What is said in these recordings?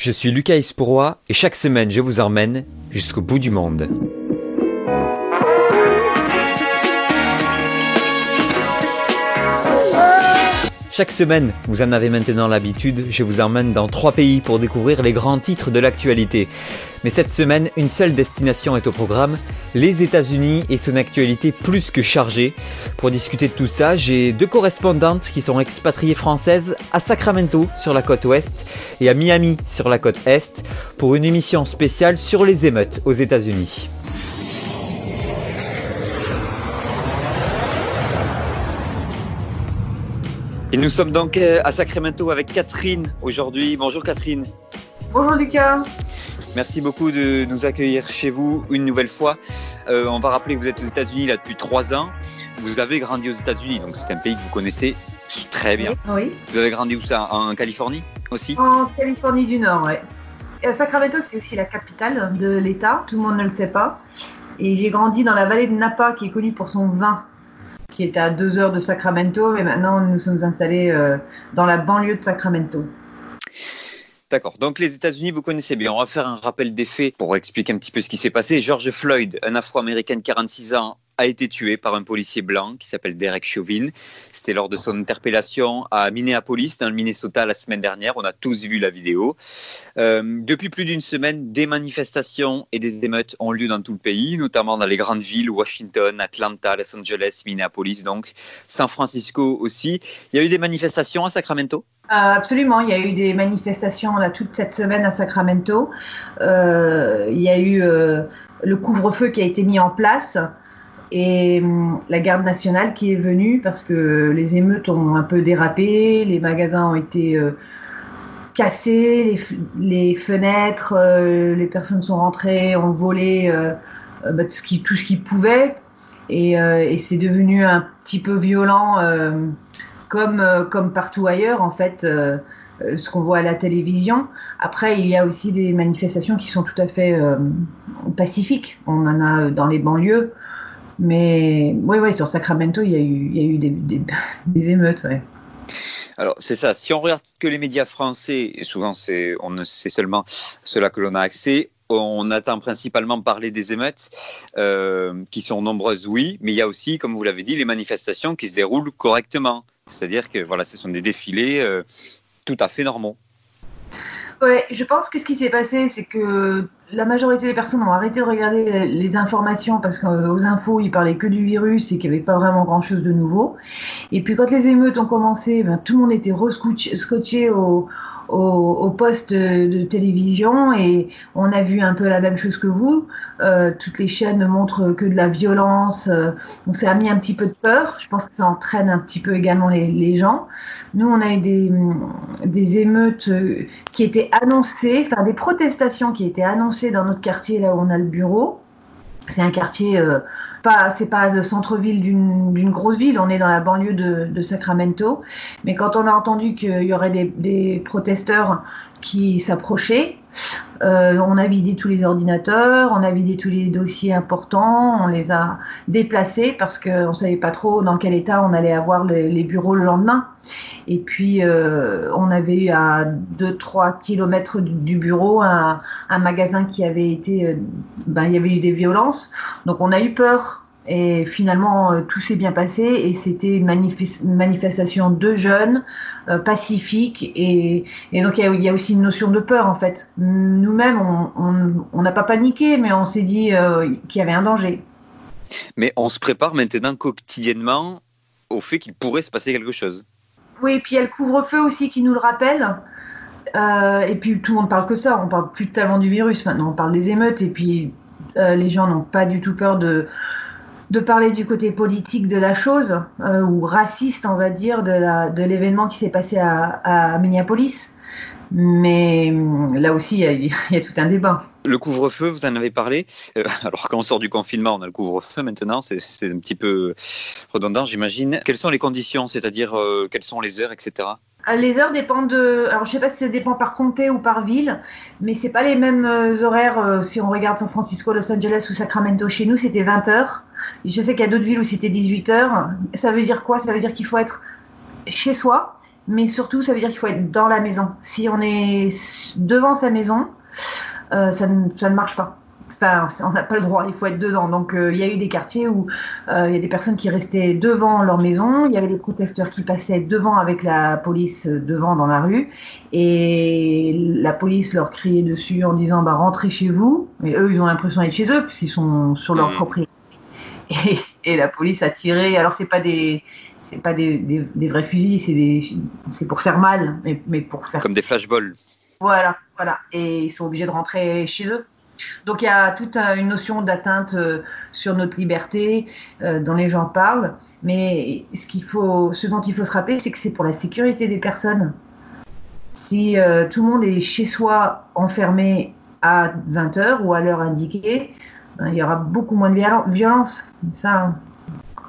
Je suis Lucas Espourois et chaque semaine je vous emmène jusqu'au bout du monde. Chaque semaine, vous en avez maintenant l'habitude, je vous emmène dans trois pays pour découvrir les grands titres de l'actualité. Mais cette semaine, une seule destination est au programme, les États-Unis et son actualité plus que chargée. Pour discuter de tout ça, j'ai deux correspondantes qui sont expatriées françaises à Sacramento sur la côte ouest et à Miami sur la côte est pour une émission spéciale sur les émeutes aux États-Unis. Et nous sommes donc euh, à Sacramento avec Catherine aujourd'hui. Bonjour Catherine. Bonjour Lucas. Merci beaucoup de nous accueillir chez vous une nouvelle fois. Euh, on va rappeler que vous êtes aux États-Unis là depuis trois ans. Vous avez grandi aux États-Unis, donc c'est un pays que vous connaissez très bien. Oui. Vous avez grandi où ça? En Californie aussi? En Californie du Nord, oui. Sacramento, c'est aussi la capitale de l'État. Tout le monde ne le sait pas. Et j'ai grandi dans la vallée de Napa, qui est connue pour son vin qui était à deux heures de Sacramento, mais maintenant nous sommes installés euh, dans la banlieue de Sacramento. D'accord. Donc les États-Unis, vous connaissez bien. On va faire un rappel des faits pour expliquer un petit peu ce qui s'est passé. George Floyd, un Afro-Américain de 46 ans, a été tué par un policier blanc qui s'appelle Derek Chauvin. C'était lors de son interpellation à Minneapolis, dans le Minnesota, la semaine dernière. On a tous vu la vidéo. Euh, depuis plus d'une semaine, des manifestations et des émeutes ont lieu dans tout le pays, notamment dans les grandes villes, Washington, Atlanta, Los Angeles, Minneapolis, donc San Francisco aussi. Il y a eu des manifestations à Sacramento? Euh, Absolument, il y a eu des manifestations toute cette semaine à Sacramento. Euh, il y a eu le couvre-feu qui a été mis en place et hum, la garde nationale qui est venue parce que les émeutes ont un peu dérapé, les magasins ont été euh, cassés, les, fenêtres, euh, les personnes sont rentrées, ont volé euh, bah, tout ce qu'ils qui pouvaient et, c'est devenu un petit peu violent comme partout ailleurs en fait ce qu'on voit à la télévision. Après, il y a aussi des manifestations qui sont tout à fait pacifiques. On en a dans les banlieues. Mais oui, oui, sur Sacramento, il y a eu, des, émeutes. Ouais. Alors, c'est ça. Si on regarde que les médias français, et souvent c'est seulement cela que l'on a accès, on attend principalement parler des émeutes, euh, qui sont nombreuses, oui, mais il y a aussi, comme vous l'avez dit, les manifestations qui se déroulent correctement. C'est-à-dire que voilà, ce sont des défilés euh, tout à fait normaux. Ouais, je pense que ce qui s'est passé, c'est que la majorité des personnes ont arrêté de regarder les informations parce qu'aux infos, ils parlaient que du virus et qu'il n'y avait pas vraiment grand-chose de nouveau. Et puis quand les émeutes ont commencé, ben, tout le monde était scotché au, au, poste de, télévision et on a vu un peu la même chose que vous. Euh, toutes les chaînes ne montrent que de la violence, euh, donc ça a mis un petit peu de peur. Je pense que ça entraîne un petit peu également les, gens. Nous, on a eu des, des émeutes euh, qui étaient annoncées, enfin des protestations qui étaient annoncées dans notre quartier là où on a le bureau. C'est un quartier pas, c'est pas le centre-ville d'une grosse ville, on est dans la banlieue de, Sacramento. Mais quand on a entendu qu'il y aurait des, protesteurs qui s'approchaient, euh, on a vidé tous les ordinateurs, on a vidé tous les dossiers importants, on les a déplacés parce qu'on ne savait pas trop dans quel état on allait avoir les, bureaux le lendemain. Et puis, euh, on avait eu à 2-3 kilomètres du, bureau un, magasin qui avait été. Euh, ben, il y avait eu des violences. Donc, on a eu peur. Et finalement, tout s'est bien passé et c'était une manifestation de jeunes, pacifique. Et, donc, il y, a, aussi une notion de peur, en fait. Nous-mêmes, on n'a pas paniqué, mais on s'est dit qu'il y avait un danger. Mais on se prépare maintenant quotidiennement au fait qu'il pourrait se passer quelque chose. Oui, et puis il y a le couvre-feu aussi qui nous le rappelle. Euh, et puis tout le monde parle que ça, on parle plus tellement du virus maintenant, on parle des émeutes et puis euh, les gens n'ont pas du tout peur de, de parler du côté politique de la chose euh, ou raciste, on va dire, de l'événement qui s'est passé à, Minneapolis. Mais là aussi, il y, a tout un débat. Le couvre-feu, vous en avez parlé. alors, quand on sort du confinement, on a le couvre-feu maintenant. C'est un petit peu redondant, j'imagine. Quelles sont les conditions, c'est-à-dire quelles sont les heures, etc. Euh, les heures dépendent de. Alors, je sais pas si ça dépend par comté ou par ville, mais c'est pas les mêmes euh, horaires. Euh, si on regarde San Francisco, Los Angeles ou Sacramento, chez nous, c'était 20 heures. Je sais qu'il y a d'autres villes où c'était 18 heures. Ça veut dire quoi? Ça veut dire qu'il faut être chez soi, mais surtout, ça veut dire qu'il faut être dans la maison. Si on est devant sa maison, euh, ne, ça ne marche pas on n'a pas le droit, il faut être dedans. Donc euh, il y a eu des quartiers où euh, il y a des personnes qui restaient devant leur maison, il y avait des protesteurs qui passaient devant avec la police euh, devant dans la rue, et la police leur criait dessus en disant bah rentrez chez vous, mais eux ils ont l'impression d'être chez eux puisqu'ils sont sur leur mmh. propriété. Et, la police a tiré. Alors c'est pas des c'est pas des, des, vrais fusils, c'est c'est pour faire mal, mais, mais pour faire comme des flashballs. Voilà, voilà, et ils sont obligés de rentrer chez eux. Donc il y a toute une notion d'atteinte euh, sur notre liberté euh, dont les gens parlent. Mais ce, qu'il faut, ce dont il faut se rappeler, c'est que c'est pour la sécurité des personnes. Si euh, tout le monde est chez soi enfermé à 20h ou à l'heure indiquée, ben, il y aura beaucoup moins de violence. Ça,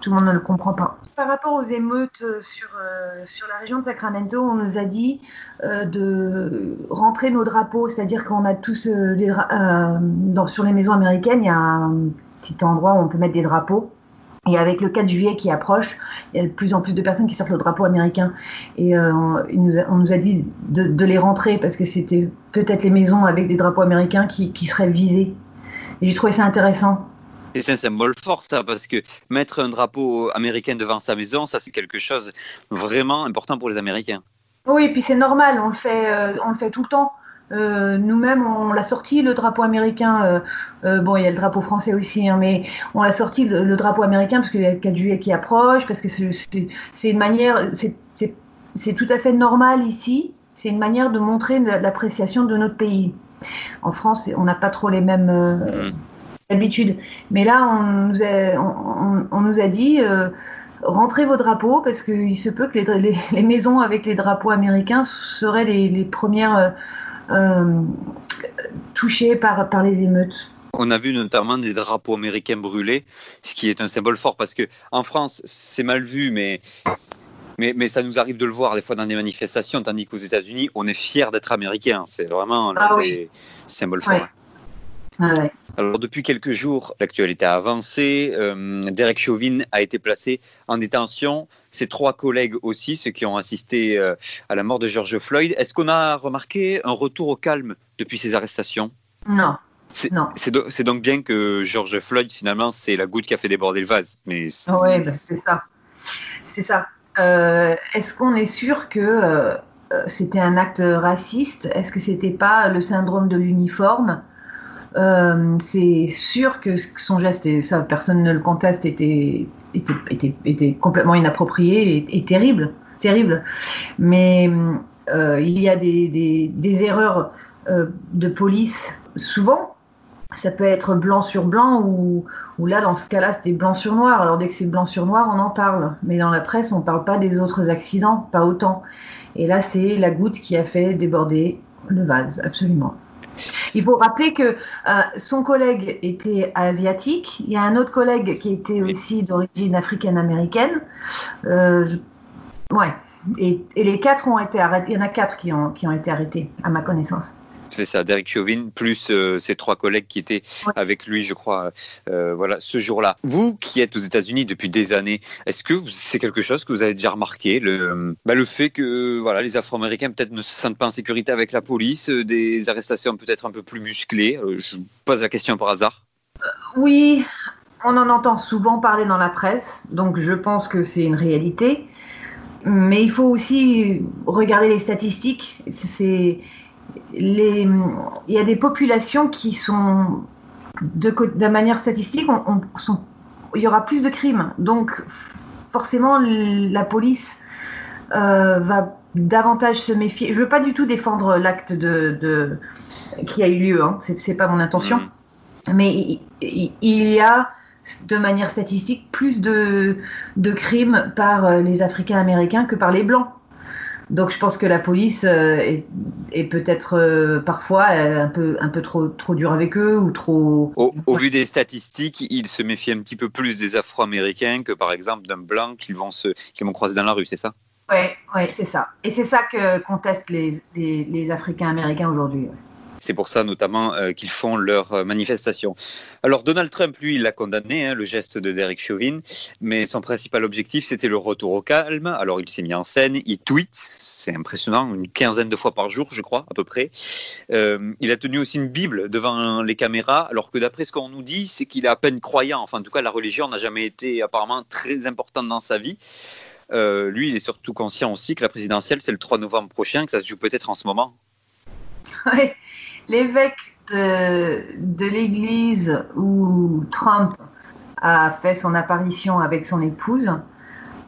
tout le monde ne le comprend pas. Par rapport aux émeutes euh, sur, euh, sur la région de Sacramento, on nous a dit euh, de rentrer nos drapeaux, c'est-à-dire qu'on a tous dans, sur les maisons américaines, il y a un petit endroit où on peut mettre des drapeaux. Et avec le 4 juillet qui approche, il y a de plus en plus de personnes qui sortent le drapeau américain. Et on, nous a, dit de, de les rentrer parce que c'était peut-être les maisons avec des drapeaux américains qui, qui seraient visées. Et j'ai trouvé ça intéressant. Et c'est un symbole fort, ça, parce que mettre un drapeau américain devant sa maison, ça, c'est quelque chose vraiment important pour les Américains. Oui, et puis c'est normal, on le fait, euh, on le fait tout le temps. Euh, nous-mêmes, on l'a sorti, le drapeau américain. Euh, bon, il y a le drapeau français aussi, hein, mais on l'a sorti, le, drapeau américain, parce qu'il y a le 4 juillet qui approche, parce que c'est une manière, c'est tout à fait normal ici. C'est une manière de montrer l'appréciation de notre pays. En France, on n'a pas trop les mêmes, mmh d'habitude. Mais là, on nous a, on, nous a dit euh, rentrez vos drapeaux parce qu'il se peut que les, les, maisons avec les drapeaux américains seraient les, premières euh, euh, touchées par, par les émeutes. On a vu notamment des drapeaux américains brûlés, ce qui est un symbole fort parce que en France, c'est mal vu, mais mais, mais, ça nous arrive de le voir des fois dans des manifestations, tandis qu'aux États-Unis, on est fier d'être américain. C'est vraiment ah, des symboles forts. Ah Alors depuis quelques jours, l'actualité a avancé. Euh, Derek Chauvin a été placé en détention. Ses trois collègues aussi, ceux qui ont assisté euh, à la mort de George Floyd. Est-ce qu'on a remarqué un retour au calme depuis ces arrestations? Non. C'est donc bien que George Floyd, finalement, c'est la goutte qui a fait déborder le vase. Mais oui, ben, c'est ça. C'est ça. Euh, est-ce qu'on est sûr que c'était un acte raciste? Est-ce que c'était pas le syndrome de l'uniforme? Euh, c'est sûr que son geste, et ça personne ne le conteste, était, complètement inapproprié et, terrible, terrible. Mais euh, il y a des erreurs euh, de police souvent. Ça peut être blanc sur blanc ou, ou là, dans ce cas-là, c'était blanc sur noir. Alors dès que c'est blanc sur noir, on en parle. Mais dans la presse, on ne parle pas des autres accidents, pas autant. Et là, c'est la goutte qui a fait déborder le vase, absolument. Il faut rappeler que euh, son collègue était asiatique. Il y a un autre collègue qui était aussi d'origine africaine-américaine. Euh, ouais. Et, les quatre ont été arrêtés. Il y en a quatre qui ont, qui ont été arrêtés, à ma connaissance. C'est ça, Derek Chauvin, plus euh, ses trois collègues qui étaient avec lui, je crois, euh, voilà, ce jour-là. Vous qui êtes aux États-Unis depuis des années, est-ce que c'est quelque chose que vous avez déjà remarqué, le, bah, le fait que voilà, les Afro-Américains peut-être ne se sentent pas en sécurité avec la police, euh, des arrestations peut-être un peu plus musclées Je pose la question par hasard. Oui, on en entend souvent parler dans la presse, donc je pense que c'est une réalité. Mais il faut aussi regarder les statistiques. C'est les, il y a des populations qui sont, de, de manière statistique, on, sont, il y aura plus de crimes. Donc, forcément, la police euh, va davantage se méfier. Je ne veux pas du tout défendre l'acte de, de, qui a eu lieu, hein. ce n'est pas mon intention. Mm. Mais il, y a, de manière statistique, plus de, de crimes par euh, les Africains américains que par les Blancs. Donc je pense que la police euh, est, peut-être euh, parfois euh, un peu, un peu trop, trop dure avec eux ou trop. Au, vu des statistiques, ils se méfient un petit peu plus des Afro-Américains que par exemple d'un blanc qu'ils vont, se, qu'ils vont croiser dans la rue, c'est ça? Oui, ouais, c'est ça. Et c'est ça que contestent les, les, Africains-Américains aujourd'hui. C'est pour ça notamment qu'ils font leur manifestation. Alors Donald Trump, lui, il a condamné hein, le geste de Derek Chauvin, mais son principal objectif, c'était le retour au calme. Alors il s'est mis en scène, il tweet, c'est impressionnant, une quinzaine de fois par jour, je crois, à peu près. il a tenu aussi une Bible devant les caméras, alors que d'après ce qu'on nous dit, c'est qu'il est à peine croyant. Enfin, en tout cas, la religion n'a jamais été apparemment très importante dans sa vie. Euh, lui, il est surtout conscient aussi que la présidentielle, c'est le 3 novembre prochain, que ça se joue peut-être en ce moment. Oui, l'évêque de, l'église où Trump a fait son apparition avec son épouse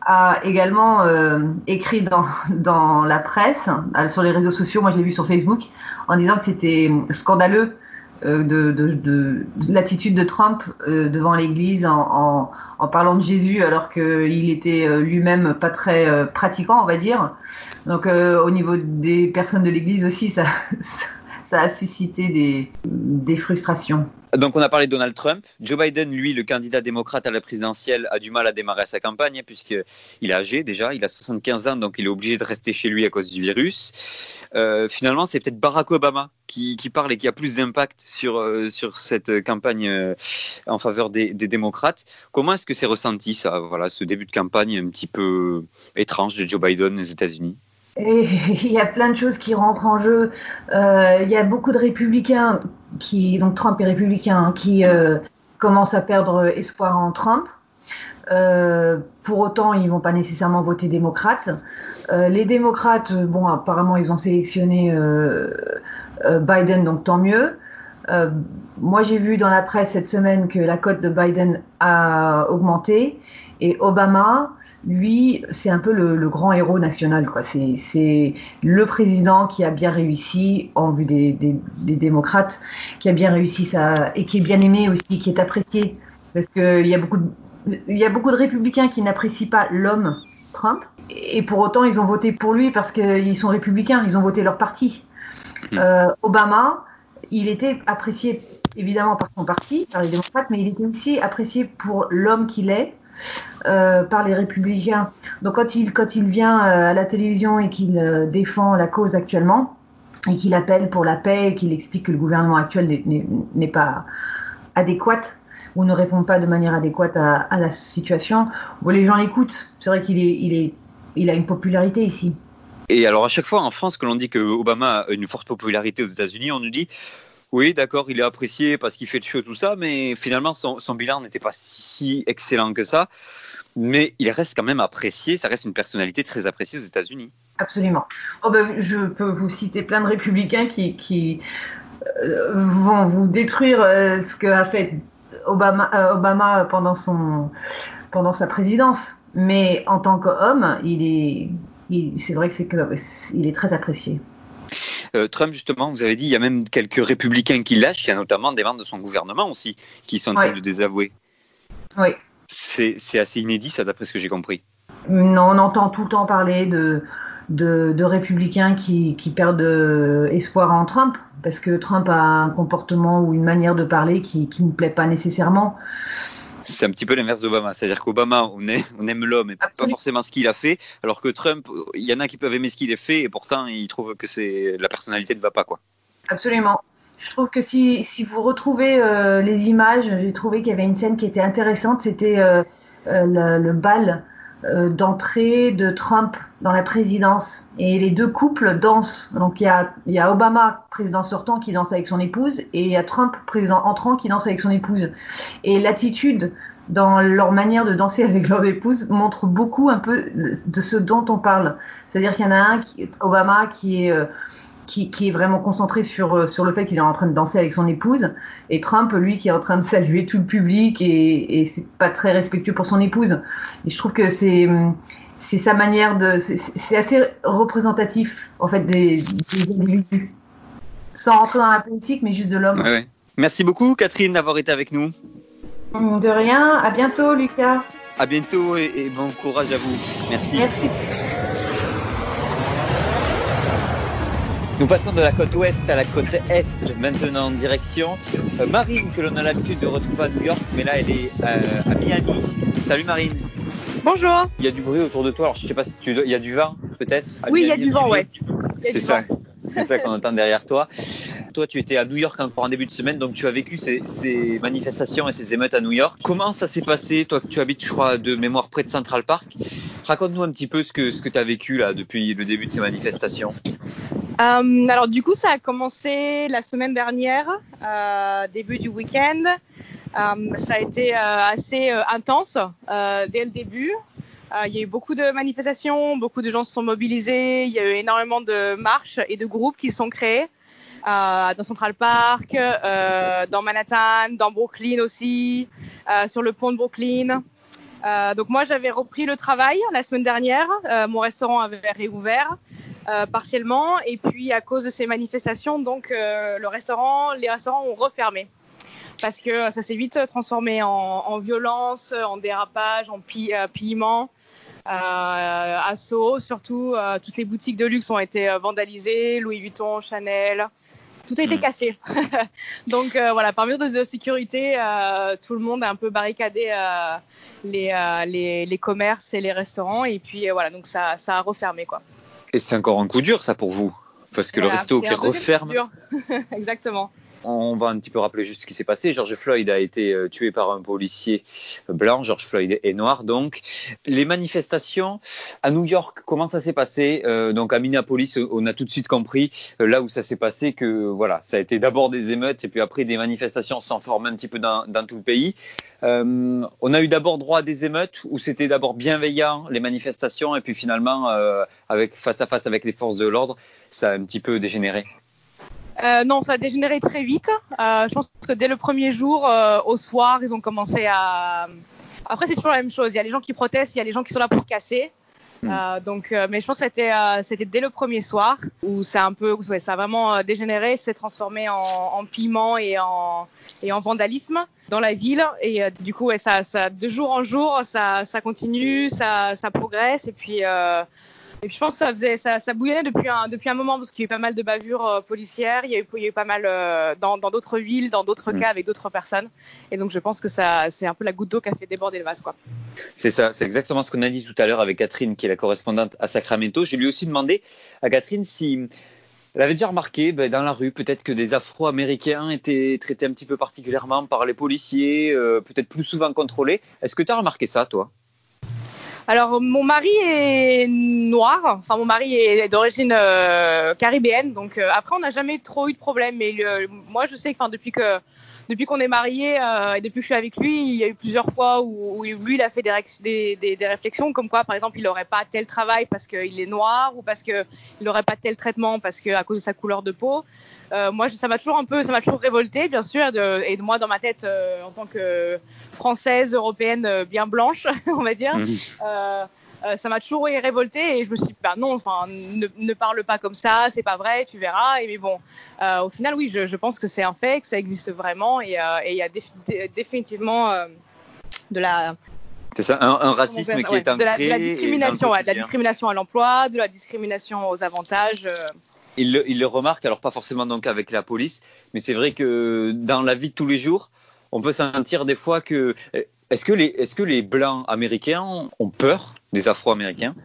a également euh, écrit dans, dans la presse, euh, sur les réseaux sociaux, moi je l'ai vu sur Facebook, en disant que c'était scandaleux de, de, de, l'attitude de Trump devant l'Église en, en parlant de Jésus alors qu'il était euh, lui-même pas très euh, pratiquant, on va dire. Donc euh, au niveau des personnes de l'Église aussi, ça a suscité des, des frustrations. Donc on a parlé de Donald Trump. Joe Biden, lui, le candidat démocrate à la présidentielle, a du mal à démarrer sa campagne hein, puisqu'il est âgé déjà, il a 75 ans, donc il est obligé de rester chez lui à cause du virus. Euh, finalement, c'est peut-être Barack Obama qui, parle et qui a plus d'impact sur, euh, sur cette campagne euh, en faveur des, des démocrates. Comment est-ce que c'est ressenti ça, voilà, ce début de campagne un petit peu étrange de Joe Biden aux États-Unis? il y a plein de choses qui rentrent en jeu. Euh, il y a beaucoup de républicains qui, donc Trump est républicain, hein, qui euh, commencent à perdre espoir en Trump. Euh, pour autant, ils vont pas nécessairement voter démocrate. les démocrates, bon, apparemment, ils ont sélectionné Biden, donc tant mieux. moi, j'ai vu dans la presse cette semaine que la cote de Biden a augmenté et Obama, lui, c'est un peu le, grand héros national. C'est le président qui a bien réussi, en vue des, démocrates, qui a bien réussi ça, et qui est bien aimé aussi, qui est apprécié. Parce qu'il y, a beaucoup de, il y a beaucoup de républicains qui n'apprécient pas l'homme Trump. Et pour autant, ils ont voté pour lui parce qu'ils sont républicains, ils ont voté leur parti. Mmh. Euh, Obama, il était apprécié évidemment par son parti, par les démocrates, mais il était aussi apprécié pour l'homme qu'il est, euh, par les républicains. Donc quand il, quand il vient euh, à la télévision et qu'il euh, défend la cause actuellement, et qu'il appelle pour la paix, et qu'il explique que le gouvernement actuel n'est pas adéquat, ou ne répond pas de manière adéquate à, la situation, les gens l'écoutent. C'est vrai qu'il est, il est, il a une popularité ici. Et alors à chaque fois en France, que l'on dit que Obama a une forte popularité aux États-Unis, on nous dit oui, d'accord, il est apprécié parce qu'il fait le show, tout ça, mais finalement, son, bilan n'était pas si excellent que ça. Mais il reste quand même apprécié, ça reste une personnalité très appréciée aux États-Unis. Absolument. Oh ben, je peux vous citer plein de républicains qui, euh, vont vous détruire euh, ce qu'a fait Obama, euh, pendant sa présidence. Mais en tant qu'homme, il est, c'est vrai que c'est il est très apprécié. Euh, Trump, justement, vous avez dit, il y a même quelques républicains qui lâchent, il y a notamment des membres de son gouvernement aussi qui sont en train de désavouer. Oui. C'est assez inédit, ça, d'après ce que j'ai compris. Non, on entend tout le temps parler de, de, républicains qui, qui perdent euh, espoir en Trump, parce que Trump a un comportement ou une manière de parler qui, qui ne plaît pas nécessairement c'est un petit peu l'inverse d'Obama. C'est-à-dire qu'Obama, on, on, aime l'homme et pas forcément ce qu'il a fait, alors que Trump, il y en a qui peuvent aimer ce qu'il a fait et pourtant ils trouvent que c'est la personnalité ne va pas. quoi. Absolument. Je trouve que si, si vous retrouvez euh, les images, j'ai trouvé qu'il y avait une scène qui était intéressante. C'était euh, euh, le, bal d'entrée de Trump dans la présidence. Et les deux couples dansent. Donc il y a, y a Obama, président sortant, qui danse avec son épouse, et il y a Trump, président entrant, qui danse avec son épouse. Et l'attitude dans leur manière de danser avec leur épouse montre beaucoup un peu de ce dont on parle. C'est-à-dire qu'il y en a un, qui, Obama, qui est qui, est vraiment concentré sur, euh, sur le fait qu'il est en train de danser avec son épouse, et Trump, lui, qui est en train de saluer tout le public, et, et c'est pas très respectueux pour son épouse. Et je trouve que c'est c'est sa manière de. C'est assez représentatif, en fait, des, des Sans rentrer dans la politique, mais juste de l'homme. Merci beaucoup, Catherine, d'avoir été avec nous. De rien. À bientôt, Lucas. À bientôt et, et bon courage à vous. Merci. Merci. Nous passons de la côte ouest à la côte est, maintenant en direction euh, Marine, que l'on a l'habitude de retrouver à New York, mais là elle est euh, à Miami. Salut Marine. Bonjour. Il y a du bruit autour de toi, alors je sais pas si tu il y a du vent peut-être Oui, il y a du vent, ouais. C'est ça, c'est ça qu'on entend derrière toi. Toi, tu étais à New York encore en début de semaine, donc tu as vécu ces, manifestations et ces émeutes à New York. Comment ça s'est passé, toi, que tu habites, je crois, de mémoire près de Central Park? Raconte-nous un petit peu ce que, tu as vécu là depuis le début de ces manifestations. Euh, alors du coup, ça a commencé la semaine dernière, euh, début du week-end. Euh, ça a été assez intense dès le début. il y a eu beaucoup de manifestations, beaucoup de gens se sont mobilisés, il y a eu énormément de marches et de groupes qui se sont créés dans Central Park, dans Manhattan, dans Brooklyn aussi, sur le pont de Brooklyn. donc moi, j'avais repris le travail la semaine dernière. mon restaurant avait réouvert. Euh, partiellement. Et puis à cause de ces manifestations, donc euh, le restaurant, les restaurants ont refermé parce que ça s'est vite transformé en, en, violence, en dérapage, en pillement. Euh, assaut, surtout euh, toutes les boutiques de luxe ont été euh, vandalisées, Louis Vuitton, Chanel, tout a été mmh. cassé. Donc voilà, par mesure de sécurité, tout le monde a un peu barricadé les, les, les, commerces et les restaurants et puis voilà, donc ça, ça a refermé quoi. Et c'est encore un coup dur, ça, pour vous? Parce que voilà, le resto qui referme. Exactement. On va un petit peu rappeler juste ce qui s'est passé. George Floyd a été euh, tué par un policier blanc. George Floyd est noir, donc. Les manifestations à New York, comment ça s'est passé? Euh, Donc à Minneapolis, on a tout de suite compris euh, là où ça s'est passé que voilà, ça a été d'abord des émeutes et puis après des manifestations s'en forment un petit peu dans, tout le pays. On a eu d'abord droit à des émeutes où c'était d'abord bienveillant les manifestations et puis finalement avec face à face avec les forces de l'ordre, ça a un petit peu dégénéré. Euh, non, ça a dégénéré très vite. Euh, je pense que dès le premier jour, euh, au soir, ils ont commencé à. Après, c'est toujours la même chose. Il y a les gens qui protestent, il y a les gens qui sont là pour casser. Hmm. Euh, donc, euh, mais je pense que c'était, c'était dès le premier soir où ça a un peu, ouais, ça a vraiment dégénéré, s'est transformé en, en, piment et en, et en vandalisme dans la ville. Et du coup, ouais, ça, ça, de jour en jour, ça, ça continue, ça, ça progresse. Et puis, et puis je pense que ça, faisait, ça, ça bouillonnait depuis un, depuis un moment parce qu'il y a eu pas mal de bavures euh, policières, il y, a eu, il y a eu pas mal euh, dans d'autres villes, dans d'autres mm. cas avec d'autres personnes. Et donc je pense que ça, c'est un peu la goutte d'eau qui a fait déborder le vase. Quoi. C'est ça, c'est exactement ce qu'on a dit tout à l'heure avec Catherine, qui est la correspondante à Sacramento. J'ai lui aussi demandé à Catherine si elle avait déjà remarqué ben, dans la rue peut-être que des Afro-Américains étaient traités un petit peu particulièrement par les policiers, euh, peut-être plus souvent contrôlés. Est-ce que tu as remarqué ça, toi? Alors, mon mari est noir. Enfin, mon mari est d'origine euh, caribéenne. Donc, euh, après, on n'a jamais trop eu de problème. Mais euh, moi, je sais que depuis que depuis qu'on est mariés euh, et depuis que je suis avec lui, il y a eu plusieurs fois où, où lui, il a fait des, des, des, réflexions comme quoi, par exemple, il n'aurait pas tel travail parce qu'il est noir ou parce qu'il n'aurait pas tel traitement parce que à cause de sa couleur de peau. Euh, moi, ça m'a toujours un peu, ça m'a toujours révolté, bien sûr, de, et de moi dans ma tête euh, en tant que française européenne euh, bien blanche, on va dire. Euh, ça m'a toujours révolté et je me suis dit, bah non, enfin, ne, ne parle pas comme ça, c'est pas vrai, tu verras. Et mais bon, au final, oui, je, je pense que c'est un fait, que ça existe vraiment et il y a définitivement de la c'est ça, un, un racisme qui ouais, est ancré. De la, de la discrimination, ouais, de la discrimination à l'emploi, de la discrimination aux avantages. Euh. Il le, il remarque, alors pas forcément donc avec la police, mais c'est vrai que dans la vie de tous les jours, on peut sentir des fois que est-ce que les est-ce que les blancs américains ont peur des Afro-américains?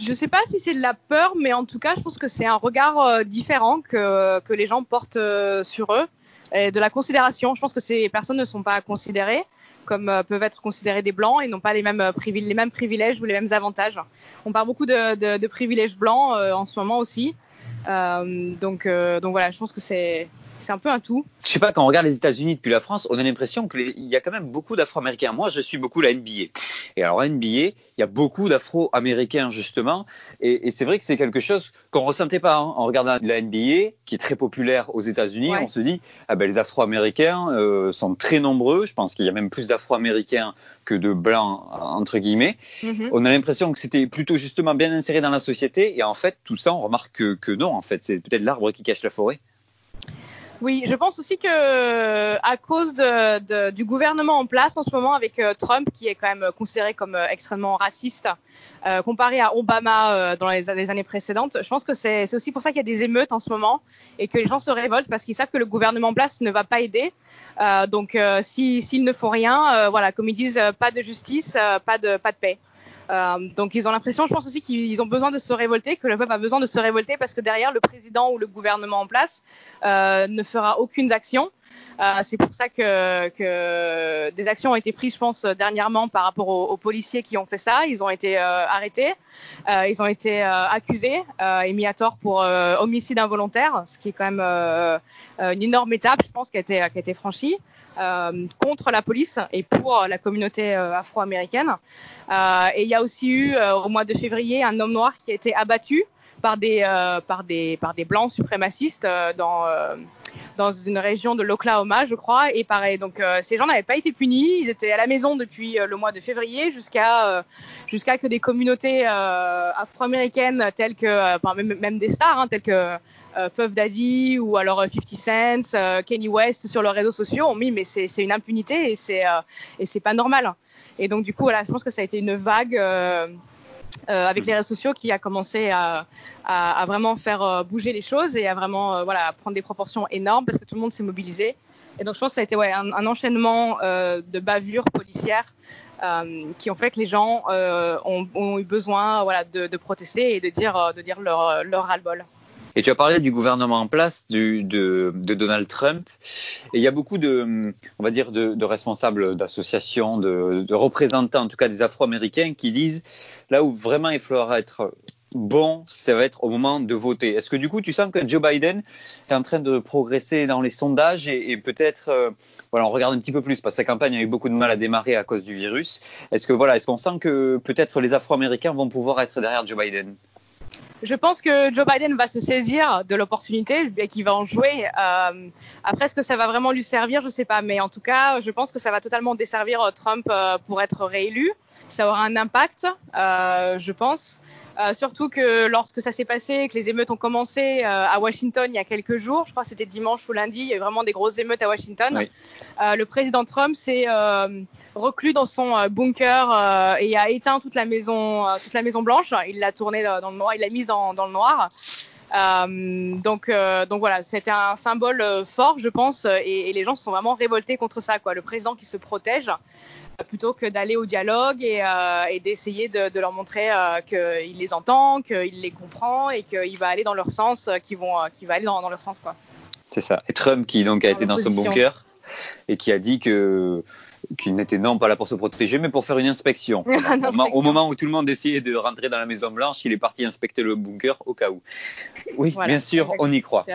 Je ne sais pas si c'est de la peur, mais en tout cas, je pense que c'est un regard euh, différent que que les gens portent euh, sur eux et de la considération. Je pense que ces personnes ne sont pas considérées comme euh, peuvent être considérés des blancs et n'ont pas les mêmes, euh, les mêmes privilèges ou les mêmes avantages. On parle beaucoup de, privilèges blancs euh, en ce moment aussi. Euh, donc, euh, donc voilà, je pense que c'est c'est un peu un tout. Je sais pas, quand on regarde les États-Unis depuis la France, on a l'impression qu'il y a quand même beaucoup d'Afro-Américains. Moi, je suis beaucoup la NBA. Et alors, NBA, il y a beaucoup d'Afro-Américains, justement. Et, et c'est vrai que c'est quelque chose qu'on ressentait pas hein. en regardant la NBA, qui est très populaire aux États-Unis. Ouais. On se dit, ah ben, les Afro-Américains euh, sont très nombreux. Je pense qu'il y a même plus d'Afro-Américains que de Blancs, entre guillemets. Mm -hmm. On a l'impression que c'était plutôt justement bien inséré dans la société. Et en fait, tout ça, on remarque que, que non, en fait. C'est peut-être l'arbre qui cache la forêt. Oui, je pense aussi que à cause de, de, du gouvernement en place en ce moment avec euh, Trump, qui est quand même considéré comme euh, extrêmement raciste, euh, comparé à Obama euh, dans les, années précédentes, je pense que c'est aussi pour ça qu'il y a des émeutes en ce moment et que les gens se révoltent parce qu'ils savent que le gouvernement en place ne va pas aider. donc, s'ils si, ne font rien, voilà, comme ils disent, pas de justice, pas de pas de paix. Donc ils ont l'impression, je pense aussi qu'ils ont besoin de se révolter, que le peuple a besoin de se révolter parce que derrière le président ou le gouvernement en place ne fera aucune action. Euh, c'est pour ça que, que, des actions ont été prises, je pense, dernièrement par rapport aux, policiers qui ont fait ça. Ils ont été euh, arrêtés, euh, ils ont été accusés et mis à tort pour homicide involontaire, ce qui est quand même une énorme étape, je pense, qui a été, qui a été franchie. contre la police et pour la communauté afro-américaine. et il y a aussi eu au mois de février un homme noir qui a été abattu par des, par des, par des blancs suprémacistes dans, dans une région de l'Oklahoma, je crois. Et pareil, donc euh, ces gens n'avaient pas été punis. Ils étaient à la maison depuis euh, le mois de février jusqu'à euh, jusqu'à que des communautés afro-américaines telles que, même, même, des stars, hein, telles que Puff Daddy ou alors 50 Cent, Kenny West sur leurs réseaux sociaux ont mis mais c'est une impunité et c'est et c'est pas normal. Et donc du coup voilà, je pense que ça a été une vague euh, avec les réseaux sociaux qui a commencé à, vraiment faire euh, bouger les choses et à vraiment euh, prendre des proportions énormes parce que tout le monde s'est mobilisé. Et donc je pense que ça a été un, enchaînement de bavures policières qui ont fait que les gens ont, eu besoin de, protester et de dire, leur, leur ras-le-bol. Et tu as parlé du gouvernement en place de, Donald Trump. Et il y a beaucoup de, on va dire, de, responsables d'associations, de, représentants, en tout cas des Afro-Américains, qui disent là où vraiment il faudra être bon, ça va être au moment de voter. Est-ce que du coup, tu sens que Joe Biden est en train de progresser dans les sondages et, peut-être, euh, voilà, on regarde un petit peu plus parce que sa campagne a eu beaucoup de mal à démarrer à cause du virus. Est-ce que voilà, est-ce qu'on sent que peut-être les Afro-Américains vont pouvoir être derrière Joe Biden? Je pense que Joe Biden va se saisir de l'opportunité et qu'il va en jouer. Euh, après, est-ce que ça va vraiment lui servir? Je ne sais pas. Mais en tout cas, je pense que ça va totalement desservir Trump euh, pour être réélu. Ça aura un impact, euh, je pense. Euh, surtout que lorsque ça s'est passé, que les émeutes ont commencé euh, à Washington il y a quelques jours, je crois que c'était dimanche ou lundi, il y a eu vraiment des grosses émeutes à Washington. Oui. Le président Trump s'est reclus dans son bunker et a éteint toute la maison, toute la Maison Blanche. Il l'a tournée dans le noir, il l'a mise dans, dans, le noir. donc, donc voilà, c'était un symbole fort, je pense, et, et, les gens se sont vraiment révoltés contre ça. Quoi. Le président qui se protège plutôt que d'aller au dialogue et, euh, et d'essayer de, de, leur montrer euh, qu'il les entend, qu'il les comprend et qu'il va aller dans leur sens, euh, qu'il vont, va aller dans, dans, leur sens quoi. C'est ça. Et Trump qui donc a dans été dans son bunker et qui a dit que qu'il n'était non pas là pour se protéger, mais pour faire une inspection. non, au, moment, au, moment, où tout le monde essayait de rentrer dans la Maison Blanche, il est parti inspecter le bunker au cas où. Oui, voilà, bien sûr, on y croit.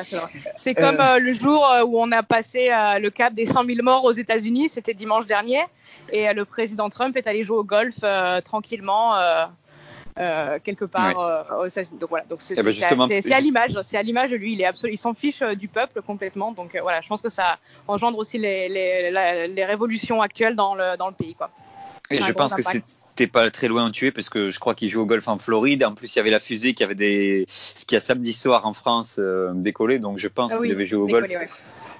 C'est comme euh, le jour où on a passé euh, le cap des 100 000 morts aux États-Unis, c'était dimanche dernier. Et euh, le président Trump est allé jouer au golf euh, tranquillement. Euh, quelque part ouais. euh, donc voilà. Donc c'est eh ben à l'image c'est à l'image de lui. Il est absolu il s'en fiche du peuple complètement. Donc euh, voilà je pense que ça engendre aussi les, les, la, les révolutions actuelles dans le dans le pays quoi. Et je pense impact. que c'était pas très loin de tuer parce que je crois qu'il joue au golf en Floride. En plus il y avait la fusée qui avait des ce qui a samedi soir en France euh, décollé donc je pense ah oui, qu'il devait jouer au décollé, golf. ouais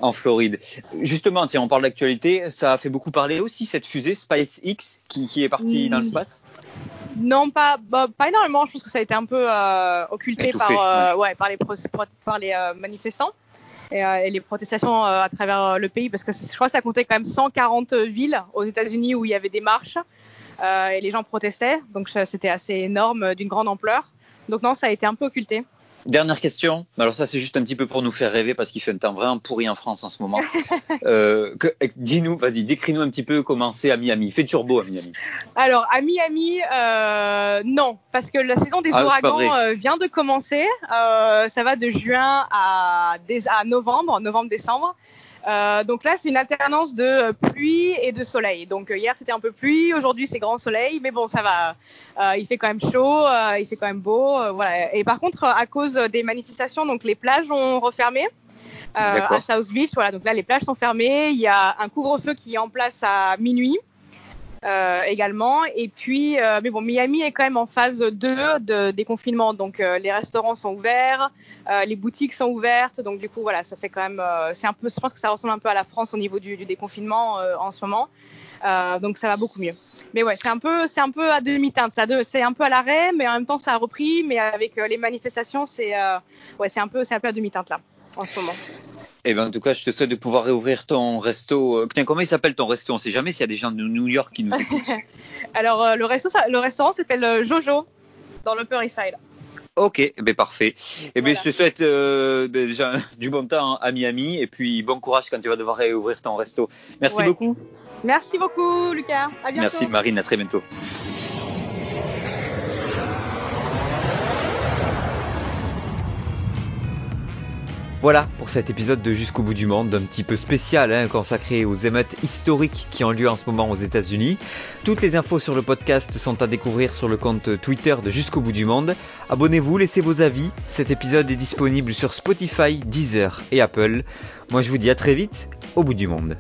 en Floride. Justement, tiens, on parle d'actualité. Ça a fait beaucoup parler aussi cette fusée SpaceX qui, qui est partie mmh. dans l'espace. Non, pas, bah, pas énormément. Je pense que ça a été un peu euh, occulté Étouffé, par, euh, ouais. Ouais, par les, par les euh, manifestants et, et, les protestations à travers le pays, parce que je crois que ça comptait quand même 140 villes aux États-Unis où il y avait des marches et les gens protestaient. Donc c'était assez énorme, d'une grande ampleur. Donc non, ça a été un peu occulté. Dernière question. Alors ça, c'est juste un petit peu pour nous faire rêver parce qu'il fait un temps vraiment pourri en France en ce moment. euh, Dis-nous, vas-y, décris-nous un petit peu comment c'est à Miami. Il fait turbo à Miami. Alors à Miami, euh, non, parce que la saison des ah, ouragans euh, vient de commencer. Ça va de juin à, à novembre, novembre-décembre. Euh, donc là, c'est une alternance de pluie et de soleil. Donc euh, hier, c'était un peu pluie, aujourd'hui, c'est grand soleil, mais bon, ça va. Euh, il fait quand même chaud, euh, il fait quand même beau, euh, voilà. Et par contre, à cause des manifestations, donc les plages ont refermé. à South Beach, voilà. Donc là, les plages sont fermées. Il y a un couvre-feu qui est en place à minuit. Euh, également. Et puis, euh, mais bon, Miami est quand même en phase 2 de déconfinement. Donc, euh, les restaurants sont ouverts, euh, les boutiques sont ouvertes. Donc, du coup, voilà, ça fait quand même. Euh, c'est un peu, je pense que ça ressemble un peu à la France au niveau du, du déconfinement en ce moment. donc, ça va beaucoup mieux. Mais ouais, c'est un peu, c'est un peu à demi-teinte. C'est un peu à l'arrêt, mais en même temps, ça a repris. Mais avec les manifestations, c'est ouais, c'est un peu, c'est un peu à demi-teinte là en ce moment. Eh ben, en tout cas, je te souhaite de pouvoir réouvrir ton resto. Tiens, comment il s'appelle ton resto? On ne sait jamais s'il y a des gens de New York qui nous écoutent. Alors, euh, le, resto, ça- le restaurant s'appelle euh, Jojo, dans l'Upper East Side. Ok, eh ben parfait. Eh ben Voilà. je te souhaite euh, ben, déjà du bon temps à Miami et puis bon courage quand tu vas devoir réouvrir ton resto. Merci Ouais. beaucoup. Merci beaucoup, Lucas. À bientôt. Merci Marine, à très bientôt. Voilà pour cet épisode de Jusqu'au bout du monde, un petit peu spécial, hein, consacré aux émeutes historiques qui ont lieu en ce moment aux États-Unis. Toutes les infos sur le podcast sont à découvrir sur le compte Twitter de Jusqu'au bout du monde. Abonnez-vous, laissez vos avis. Cet épisode est disponible sur Spotify, Deezer et Apple. Moi je vous dis à très vite au bout du monde.